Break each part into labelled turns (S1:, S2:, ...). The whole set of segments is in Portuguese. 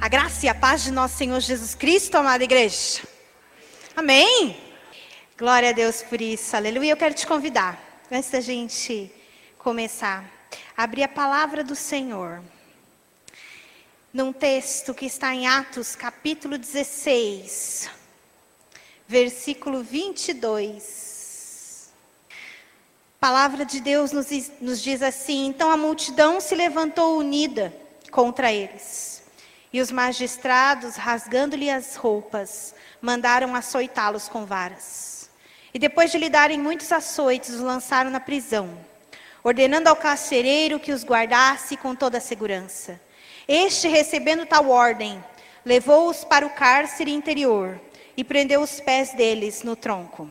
S1: A graça e a paz de nosso Senhor Jesus Cristo, amada igreja. Amém? Glória a Deus por isso, aleluia. Eu quero te convidar, antes da gente começar, a abrir a palavra do Senhor. Num texto que está em Atos, capítulo 16, versículo 22. A palavra de Deus nos, nos diz assim: Então a multidão se levantou unida contra eles e os magistrados, rasgando-lhe as roupas, mandaram açoitá-los com varas. E depois de lhe darem muitos açoites, os lançaram na prisão, ordenando ao carcereiro que os guardasse com toda a segurança. Este, recebendo tal ordem, levou-os para o cárcere interior e prendeu os pés deles no tronco.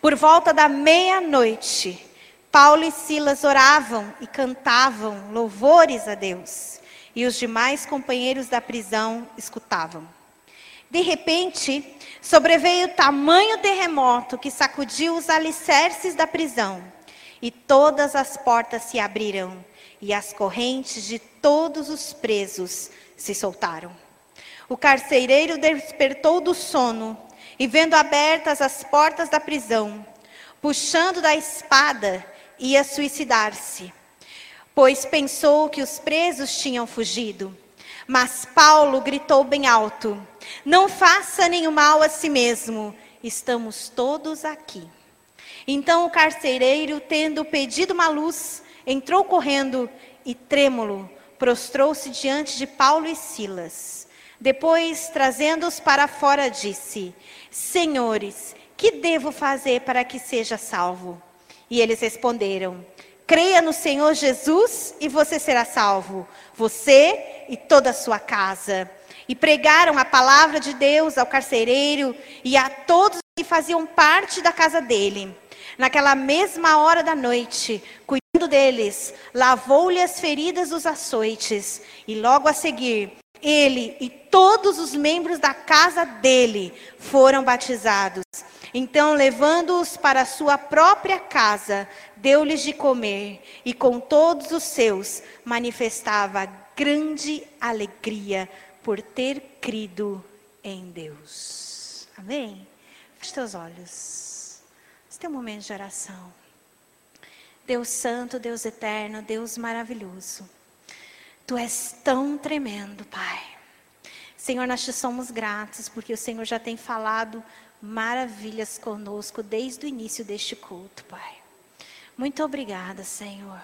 S1: Por volta da meia-noite, Paulo e Silas oravam e cantavam louvores a Deus e os demais companheiros da prisão escutavam. De repente, sobreveio tamanho terremoto que sacudiu os alicerces da prisão, e todas as portas se abriram, e as correntes de todos os presos se soltaram. O carcereiro despertou do sono e, vendo abertas as portas da prisão, puxando da espada, ia suicidar-se pois pensou que os presos tinham fugido. Mas Paulo gritou bem alto: Não faça nenhum mal a si mesmo, estamos todos aqui. Então o carcereiro, tendo pedido uma luz, entrou correndo e, trêmulo, prostrou-se diante de Paulo e Silas. Depois, trazendo-os para fora, disse: Senhores, que devo fazer para que seja salvo? E eles responderam: Creia no Senhor Jesus e você será salvo, você e toda a sua casa. E pregaram a palavra de Deus ao carcereiro e a todos que faziam parte da casa dele. Naquela mesma hora da noite, cuidando deles, lavou-lhe as feridas dos açoites, e logo a seguir, ele e todos os membros da casa dele foram batizados. Então, levando-os para sua própria casa, deu-lhes de comer, e com todos os seus manifestava grande alegria por ter crido em Deus. Amém? Feche teus olhos. Este é um momento de oração. Deus Santo, Deus Eterno, Deus maravilhoso. Tu és tão tremendo, Pai. Senhor, nós te somos gratos porque o Senhor já tem falado maravilhas conosco desde o início deste culto, Pai. Muito obrigada, Senhor.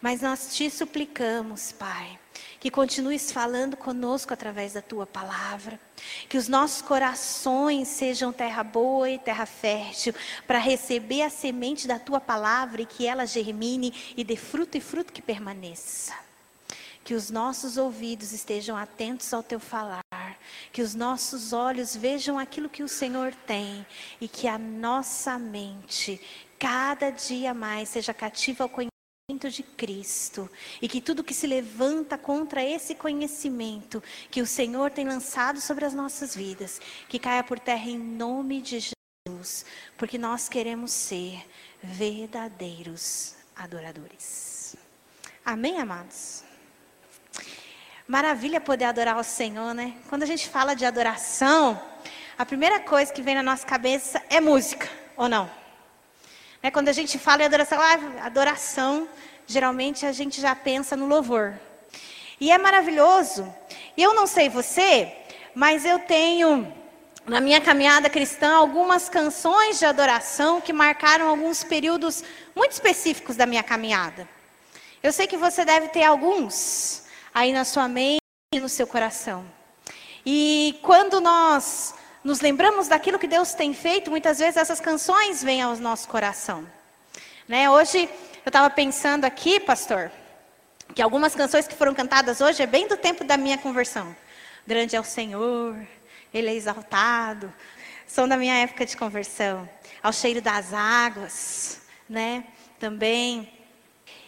S1: Mas nós te suplicamos, Pai, que continues falando conosco através da tua palavra, que os nossos corações sejam terra boa e terra fértil, para receber a semente da tua palavra e que ela germine e dê fruto e fruto que permaneça. Que os nossos ouvidos estejam atentos ao teu falar que os nossos olhos vejam aquilo que o Senhor tem e que a nossa mente cada dia mais seja cativa ao conhecimento de Cristo e que tudo que se levanta contra esse conhecimento que o Senhor tem lançado sobre as nossas vidas, que caia por terra em nome de Jesus, porque nós queremos ser verdadeiros adoradores. Amém, amados? Maravilha poder adorar o Senhor, né? Quando a gente fala de adoração, a primeira coisa que vem na nossa cabeça é música, ou não? Né? Quando a gente fala em adoração, ah, adoração, geralmente a gente já pensa no louvor. E é maravilhoso. Eu não sei você, mas eu tenho na minha caminhada cristã algumas canções de adoração que marcaram alguns períodos muito específicos da minha caminhada. Eu sei que você deve ter alguns aí na sua mente e no seu coração. E quando nós nos lembramos daquilo que Deus tem feito, muitas vezes essas canções vêm ao nosso coração. Né? Hoje eu estava pensando aqui, pastor, que algumas canções que foram cantadas hoje é bem do tempo da minha conversão. Grande é o Senhor, Ele é exaltado. São da minha época de conversão. Ao cheiro das águas, né? Também.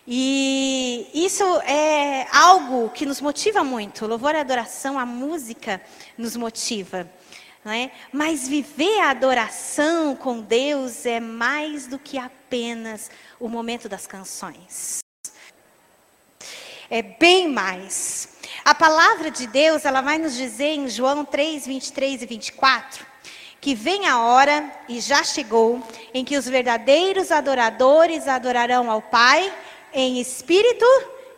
S1: E isso é algo que nos motiva muito. Louvor e adoração, a música nos motiva. É? Mas viver a adoração com Deus é mais do que apenas o momento das canções. É bem mais. A palavra de Deus, ela vai nos dizer em João 3, 23 e 24, que vem a hora, e já chegou, em que os verdadeiros adoradores adorarão ao Pai em espírito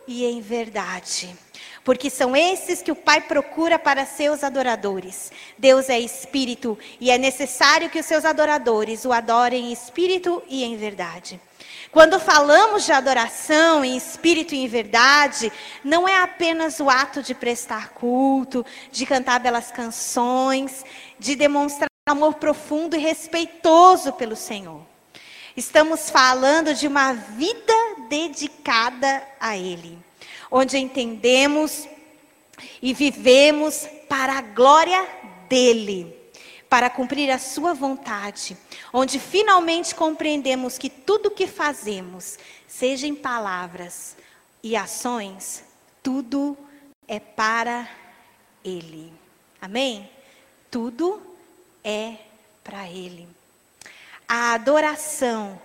S1: e em verdade. Porque são esses que o Pai procura para seus adoradores. Deus é espírito e é necessário que os seus adoradores o adorem em espírito e em verdade. Quando falamos de adoração em espírito e em verdade, não é apenas o ato de prestar culto, de cantar belas canções, de demonstrar amor profundo e respeitoso pelo Senhor. Estamos falando de uma vida dedicada a Ele, onde entendemos e vivemos para a glória dEle para cumprir a sua vontade, onde finalmente compreendemos que tudo que fazemos, seja em palavras e ações, tudo é para Ele. Amém? Tudo é para Ele. A adoração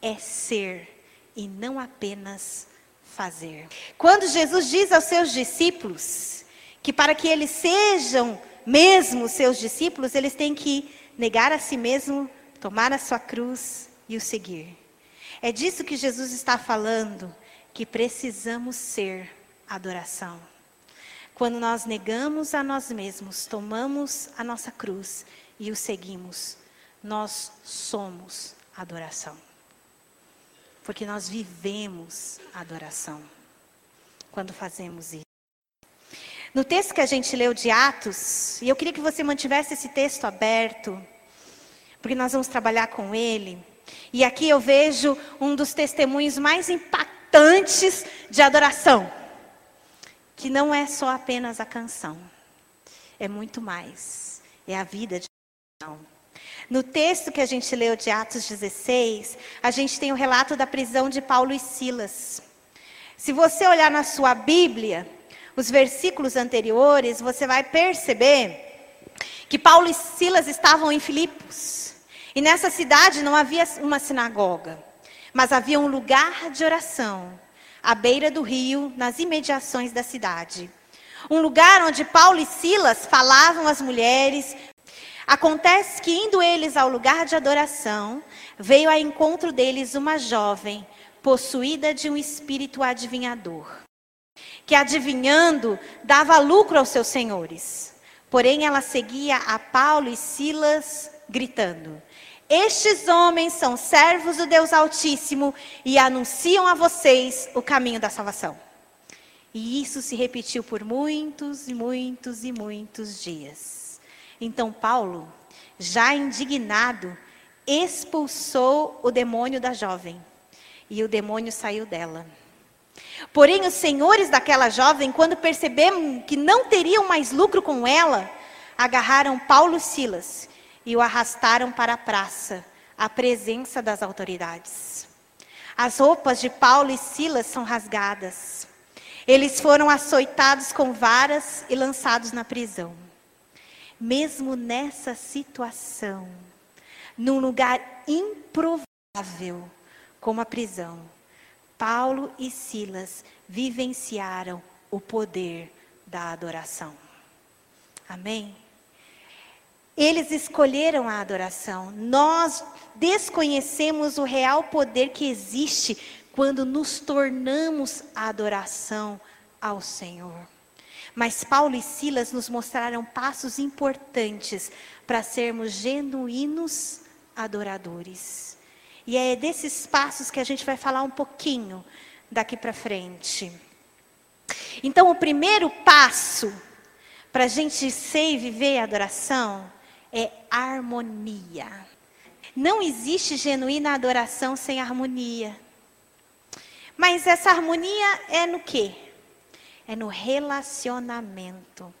S1: é ser e não apenas fazer. Quando Jesus diz aos seus discípulos que para que eles sejam mesmo seus discípulos, eles têm que negar a si mesmo, tomar a sua cruz e o seguir. É disso que Jesus está falando, que precisamos ser adoração. Quando nós negamos a nós mesmos, tomamos a nossa cruz e o seguimos, nós somos adoração. Porque nós vivemos adoração quando fazemos isso. No texto que a gente leu de Atos, e eu queria que você mantivesse esse texto aberto, porque nós vamos trabalhar com ele. E aqui eu vejo um dos testemunhos mais impactantes de adoração, que não é só apenas a canção, é muito mais, é a vida de adoração. No texto que a gente leu de Atos 16, a gente tem o relato da prisão de Paulo e Silas. Se você olhar na sua Bíblia, os versículos anteriores, você vai perceber que Paulo e Silas estavam em Filipos. E nessa cidade não havia uma sinagoga, mas havia um lugar de oração, à beira do rio, nas imediações da cidade. Um lugar onde Paulo e Silas falavam às mulheres. Acontece que, indo eles ao lugar de adoração, veio ao encontro deles uma jovem, possuída de um espírito adivinhador que adivinhando dava lucro aos seus senhores. Porém, ela seguia a Paulo e Silas, gritando: Estes homens são servos do Deus Altíssimo e anunciam a vocês o caminho da salvação. E isso se repetiu por muitos e muitos e muitos dias. Então, Paulo, já indignado, expulsou o demônio da jovem. E o demônio saiu dela. Porém, os senhores daquela jovem, quando perceberam que não teriam mais lucro com ela, agarraram Paulo e Silas e o arrastaram para a praça, à presença das autoridades. As roupas de Paulo e Silas são rasgadas. Eles foram açoitados com varas e lançados na prisão. Mesmo nessa situação, num lugar improvável como a prisão, Paulo e Silas vivenciaram o poder da adoração. Amém? Eles escolheram a adoração. Nós desconhecemos o real poder que existe quando nos tornamos a adoração ao Senhor. Mas Paulo e Silas nos mostraram passos importantes para sermos genuínos adoradores. E é desses passos que a gente vai falar um pouquinho daqui para frente. Então, o primeiro passo para a gente ser e viver a adoração é harmonia. Não existe genuína adoração sem harmonia. Mas essa harmonia é no quê? É no relacionamento.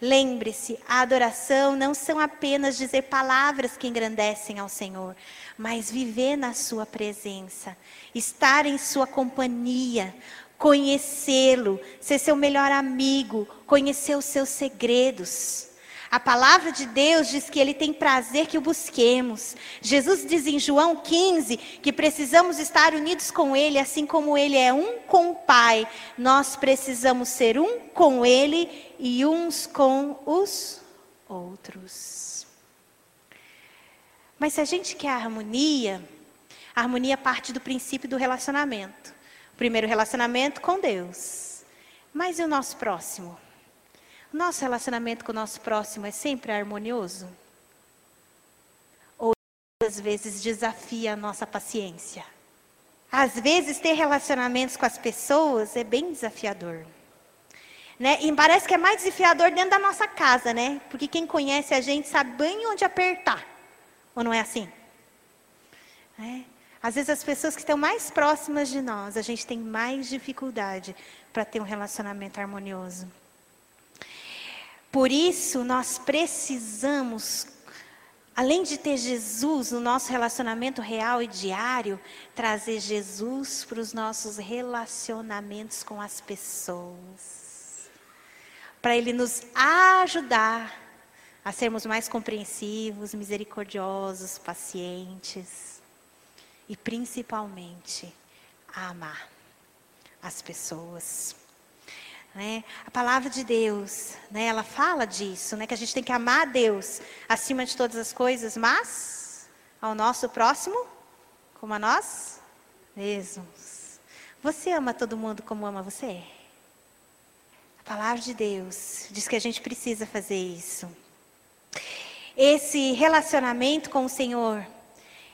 S1: Lembre-se, a adoração não são apenas dizer palavras que engrandecem ao Senhor, mas viver na Sua presença, estar em Sua companhia, conhecê-lo, ser seu melhor amigo, conhecer os seus segredos. A palavra de Deus diz que ele tem prazer que o busquemos. Jesus diz em João 15 que precisamos estar unidos com ele, assim como ele é um com o Pai. Nós precisamos ser um com ele e uns com os outros. Mas se a gente quer harmonia, a harmonia parte do princípio do relacionamento. O primeiro relacionamento com Deus. Mas e o nosso próximo? Nosso relacionamento com o nosso próximo é sempre harmonioso? Ou às vezes desafia a nossa paciência? Às vezes ter relacionamentos com as pessoas é bem desafiador. Né? E parece que é mais desafiador dentro da nossa casa, né? Porque quem conhece a gente sabe bem onde apertar. Ou não é assim? É. Às vezes as pessoas que estão mais próximas de nós, a gente tem mais dificuldade para ter um relacionamento harmonioso. Por isso, nós precisamos, além de ter Jesus no nosso relacionamento real e diário, trazer Jesus para os nossos relacionamentos com as pessoas. Para Ele nos ajudar a sermos mais compreensivos, misericordiosos, pacientes e principalmente a amar as pessoas. Né? A palavra de Deus, né, ela fala disso, né, que a gente tem que amar a Deus acima de todas as coisas, mas ao nosso próximo como a nós mesmos. Você ama todo mundo como ama você? A palavra de Deus diz que a gente precisa fazer isso. Esse relacionamento com o Senhor,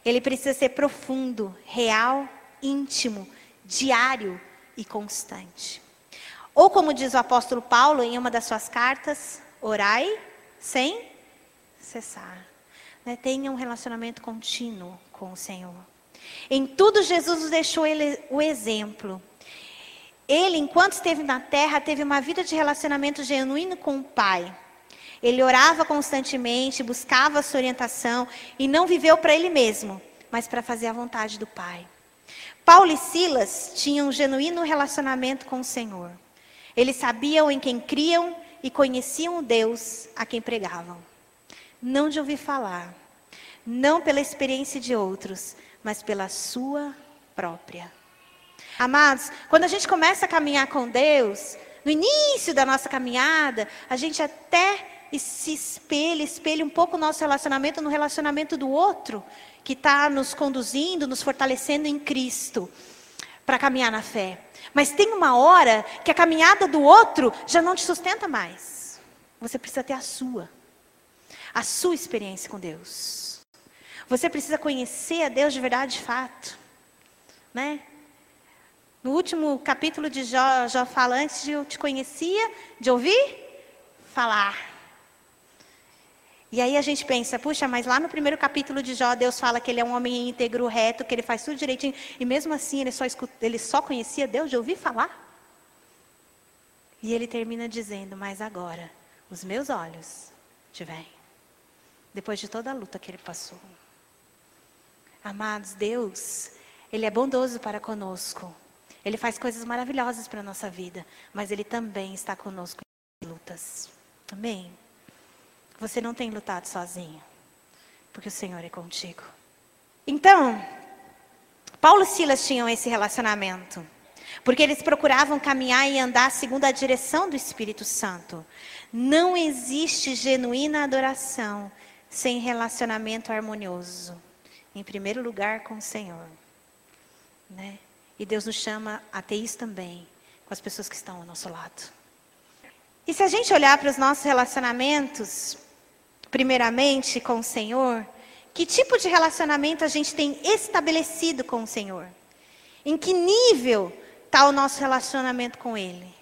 S1: ele precisa ser profundo, real, íntimo, diário e constante. Ou como diz o apóstolo Paulo em uma das suas cartas, orai sem cessar. Né? Tenha um relacionamento contínuo com o Senhor. Em tudo Jesus nos deixou ele, o exemplo. Ele, enquanto esteve na terra, teve uma vida de relacionamento genuíno com o Pai. Ele orava constantemente, buscava a sua orientação e não viveu para ele mesmo, mas para fazer a vontade do Pai. Paulo e Silas tinham um genuíno relacionamento com o Senhor. Eles sabiam em quem criam e conheciam o Deus a quem pregavam. Não de ouvir falar, não pela experiência de outros, mas pela sua própria. Amados, quando a gente começa a caminhar com Deus, no início da nossa caminhada, a gente até se espelha, espelha um pouco o nosso relacionamento no relacionamento do outro, que está nos conduzindo, nos fortalecendo em Cristo, para caminhar na fé. Mas tem uma hora que a caminhada do outro já não te sustenta mais. Você precisa ter a sua. A sua experiência com Deus. Você precisa conhecer a Deus de verdade de fato. Né? No último capítulo de Jó, Jó fala: Antes eu te conhecia, de ouvir, falar. E aí a gente pensa, puxa, mas lá no primeiro capítulo de Jó, Deus fala que ele é um homem íntegro, reto, que ele faz tudo direitinho. E mesmo assim, ele só, escuta, ele só conhecia Deus de ouvir falar. E ele termina dizendo, mas agora, os meus olhos te veem. Depois de toda a luta que ele passou. Amados, Deus, Ele é bondoso para conosco. Ele faz coisas maravilhosas para a nossa vida. Mas Ele também está conosco em lutas. Amém? Você não tem lutado sozinho, porque o Senhor é contigo. Então, Paulo e Silas tinham esse relacionamento, porque eles procuravam caminhar e andar segundo a direção do Espírito Santo. Não existe genuína adoração sem relacionamento harmonioso, em primeiro lugar com o Senhor. Né? E Deus nos chama a ter isso também com as pessoas que estão ao nosso lado. E se a gente olhar para os nossos relacionamentos, primeiramente com o Senhor, que tipo de relacionamento a gente tem estabelecido com o Senhor? Em que nível está o nosso relacionamento com Ele?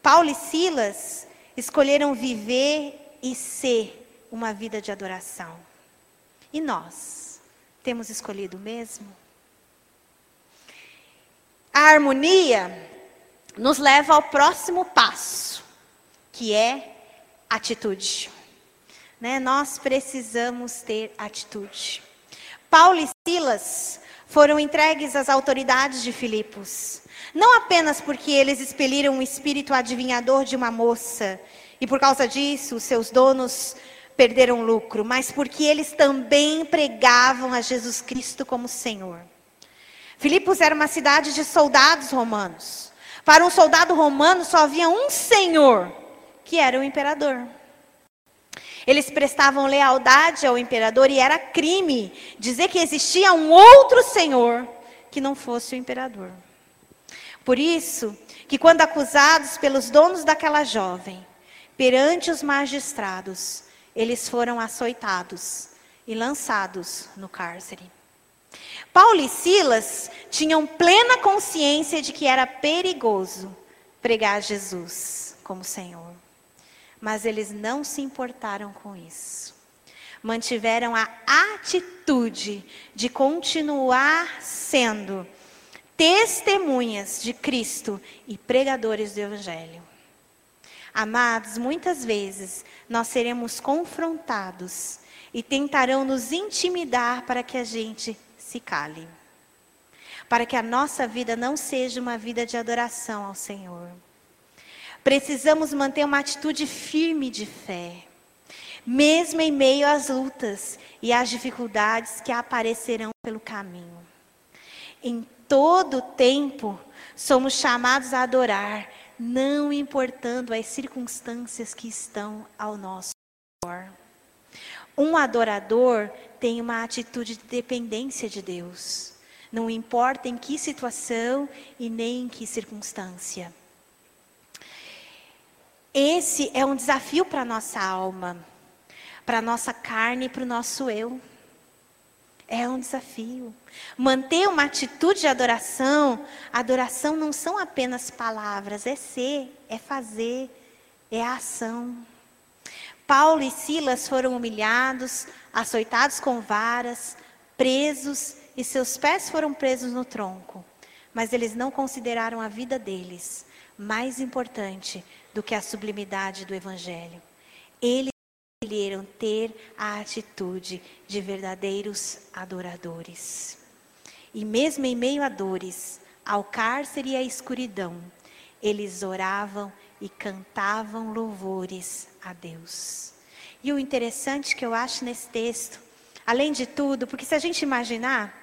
S1: Paulo e Silas escolheram viver e ser uma vida de adoração. E nós? Temos escolhido mesmo? A harmonia nos leva ao próximo passo, que é atitude né, nós precisamos ter atitude. Paulo e Silas foram entregues às autoridades de Filipos, não apenas porque eles expeliram um espírito adivinhador de uma moça e por causa disso os seus donos perderam lucro, mas porque eles também pregavam a Jesus Cristo como Senhor. Filipos era uma cidade de soldados romanos. Para um soldado romano só havia um senhor, que era o imperador. Eles prestavam lealdade ao imperador e era crime dizer que existia um outro senhor que não fosse o imperador. Por isso, que quando acusados pelos donos daquela jovem, perante os magistrados, eles foram açoitados e lançados no cárcere. Paulo e Silas tinham plena consciência de que era perigoso pregar Jesus como Senhor. Mas eles não se importaram com isso. Mantiveram a atitude de continuar sendo testemunhas de Cristo e pregadores do Evangelho. Amados, muitas vezes nós seremos confrontados e tentarão nos intimidar para que a gente se cale. Para que a nossa vida não seja uma vida de adoração ao Senhor. Precisamos manter uma atitude firme de fé, mesmo em meio às lutas e às dificuldades que aparecerão pelo caminho. Em todo tempo, somos chamados a adorar, não importando as circunstâncias que estão ao nosso redor. Um adorador tem uma atitude de dependência de Deus. Não importa em que situação e nem em que circunstância. Esse é um desafio para a nossa alma, para a nossa carne e para o nosso eu. É um desafio. Manter uma atitude de adoração, adoração não são apenas palavras, é ser, é fazer, é a ação. Paulo e Silas foram humilhados, açoitados com varas, presos e seus pés foram presos no tronco. Mas eles não consideraram a vida deles mais importante do que a sublimidade do Evangelho. Eles escolheram ter a atitude de verdadeiros adoradores. E mesmo em meio a dores, ao cárcere e à escuridão, eles oravam e cantavam louvores a Deus. E o interessante que eu acho nesse texto, além de tudo, porque se a gente imaginar,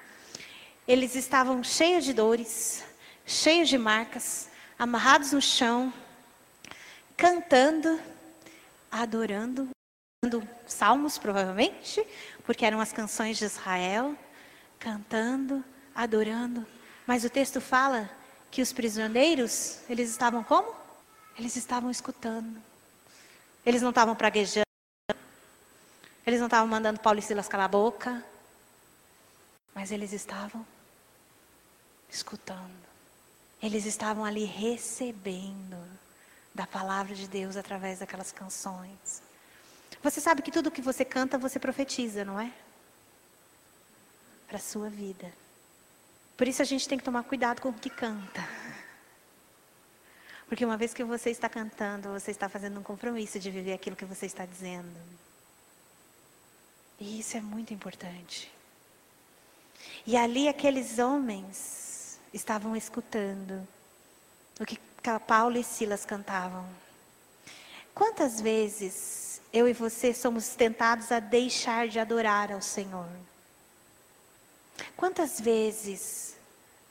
S1: eles estavam cheios de dores, cheios de marcas, amarrados no chão, cantando, adorando, cantando salmos provavelmente, porque eram as canções de Israel, cantando, adorando. Mas o texto fala que os prisioneiros, eles estavam como? Eles estavam escutando. Eles não estavam praguejando. Eles não estavam mandando Paulo e Silas calar a boca. Mas eles estavam escutando. Eles estavam ali recebendo da palavra de Deus através daquelas canções. Você sabe que tudo que você canta, você profetiza, não é? Para a sua vida. Por isso a gente tem que tomar cuidado com o que canta. Porque uma vez que você está cantando, você está fazendo um compromisso de viver aquilo que você está dizendo. E isso é muito importante. E ali aqueles homens estavam escutando o que Paulo e Silas cantavam. Quantas vezes eu e você somos tentados a deixar de adorar ao Senhor? Quantas vezes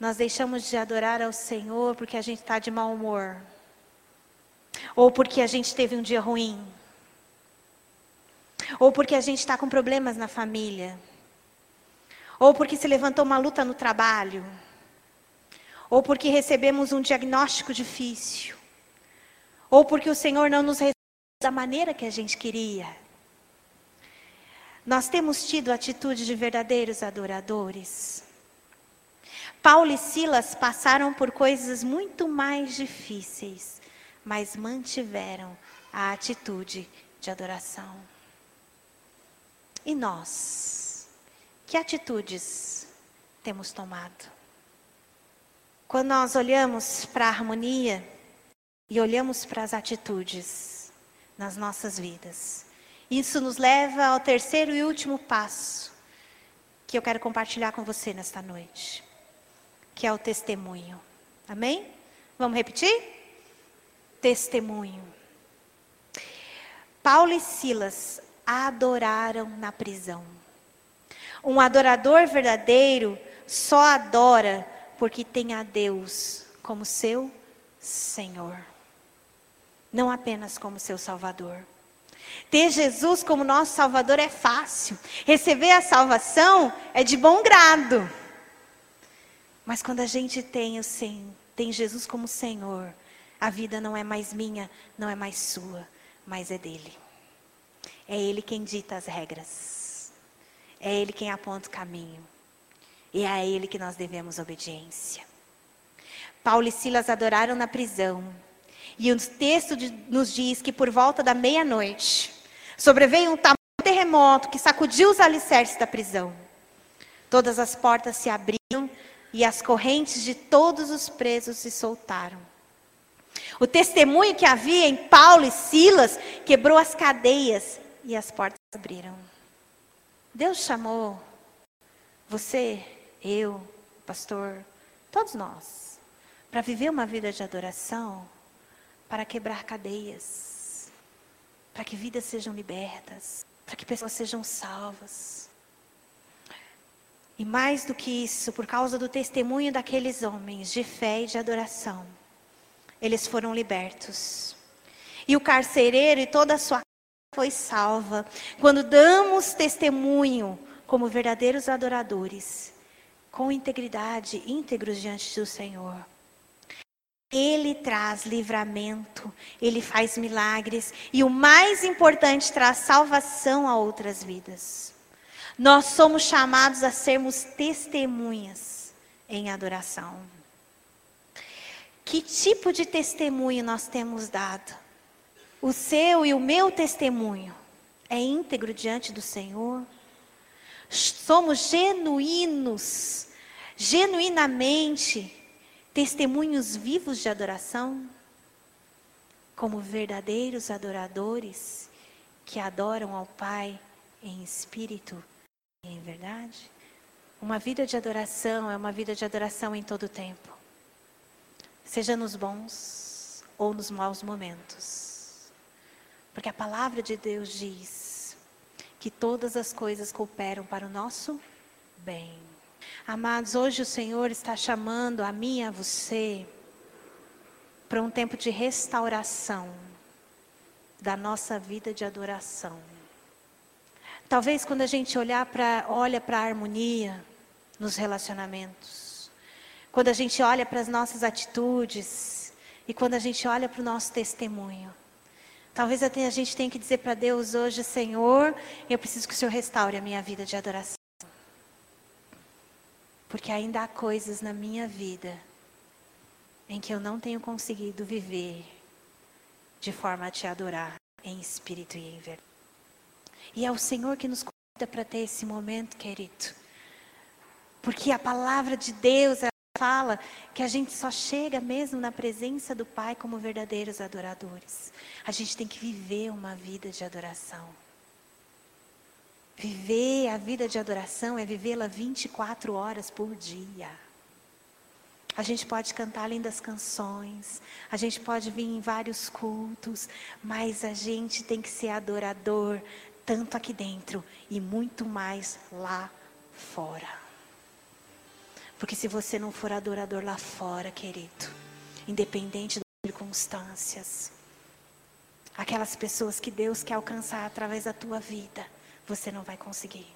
S1: nós deixamos de adorar ao Senhor porque a gente está de mau humor. Ou porque a gente teve um dia ruim. Ou porque a gente está com problemas na família. Ou porque se levantou uma luta no trabalho. Ou porque recebemos um diagnóstico difícil. Ou porque o Senhor não nos recebeu da maneira que a gente queria. Nós temos tido atitude de verdadeiros adoradores. Paulo e Silas passaram por coisas muito mais difíceis, mas mantiveram a atitude de adoração. E nós? Que atitudes temos tomado? Quando nós olhamos para a harmonia e olhamos para as atitudes nas nossas vidas, isso nos leva ao terceiro e último passo que eu quero compartilhar com você nesta noite que é o testemunho. Amém? Vamos repetir? Testemunho. Paulo e Silas adoraram na prisão. Um adorador verdadeiro só adora porque tem a Deus como seu Senhor, não apenas como seu Salvador. Ter Jesus como nosso Salvador é fácil, receber a salvação é de bom grado. Mas quando a gente tem o Senhor, tem Jesus como Senhor, a vida não é mais minha, não é mais sua, mas é dele. É ele quem dita as regras. É ele quem aponta o caminho. E é a ele que nós devemos obediência. Paulo e Silas adoraram na prisão. E o texto de, nos diz que por volta da meia-noite sobreveio um terremoto que sacudiu os alicerces da prisão. Todas as portas se abriram e as correntes de todos os presos se soltaram. O testemunho que havia em Paulo e Silas quebrou as cadeias e as portas abriram. Deus chamou você, eu, pastor, todos nós, para viver uma vida de adoração, para quebrar cadeias, para que vidas sejam libertas, para que pessoas sejam salvas. E mais do que isso, por causa do testemunho daqueles homens de fé e de adoração, eles foram libertos. E o carcereiro e toda a sua foi salva. Quando damos testemunho como verdadeiros adoradores, com integridade, íntegros diante do Senhor. Ele traz livramento, ele faz milagres e o mais importante, traz salvação a outras vidas. Nós somos chamados a sermos testemunhas em adoração. Que tipo de testemunho nós temos dado? O seu e o meu testemunho é íntegro diante do Senhor? Somos genuínos, genuinamente testemunhos vivos de adoração? Como verdadeiros adoradores que adoram ao Pai em espírito e em verdade? Uma vida de adoração é uma vida de adoração em todo o tempo seja nos bons ou nos maus momentos. Porque a palavra de Deus diz que todas as coisas cooperam para o nosso bem. Amados, hoje o Senhor está chamando a mim e a você para um tempo de restauração da nossa vida de adoração. Talvez quando a gente olhar para olha para a harmonia nos relacionamentos, quando a gente olha para as nossas atitudes e quando a gente olha para o nosso testemunho. Talvez a gente tenha que dizer para Deus hoje, Senhor, eu preciso que o Senhor restaure a minha vida de adoração. Porque ainda há coisas na minha vida em que eu não tenho conseguido viver de forma a te adorar em espírito e em verdade. E é o Senhor que nos convida para ter esse momento, querido. Porque a palavra de Deus, fala que a gente só chega mesmo na presença do Pai como verdadeiros adoradores. A gente tem que viver uma vida de adoração. Viver a vida de adoração é vivê-la 24 horas por dia. A gente pode cantar lindas canções, a gente pode vir em vários cultos, mas a gente tem que ser adorador, tanto aqui dentro e muito mais lá fora. Porque se você não for adorador lá fora, querido, independente das circunstâncias, aquelas pessoas que Deus quer alcançar através da tua vida, você não vai conseguir.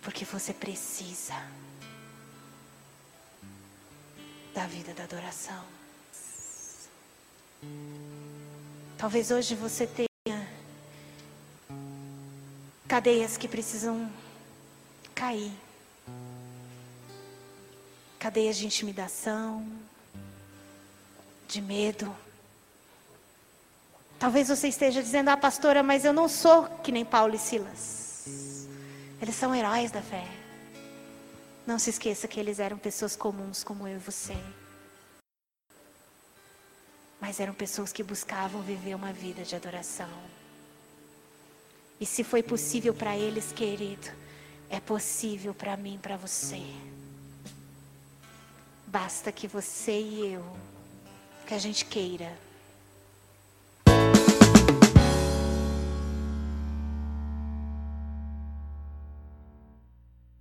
S1: Porque você precisa da vida da adoração. Talvez hoje você tenha cadeias que precisam cair cadeias de intimidação, de medo. Talvez você esteja dizendo, ah, pastora, mas eu não sou que nem Paulo e Silas. Eles são heróis da fé. Não se esqueça que eles eram pessoas comuns como eu e você. Mas eram pessoas que buscavam viver uma vida de adoração. E se foi possível para eles, querido, é possível para mim, para você. Basta que você e eu, que a gente queira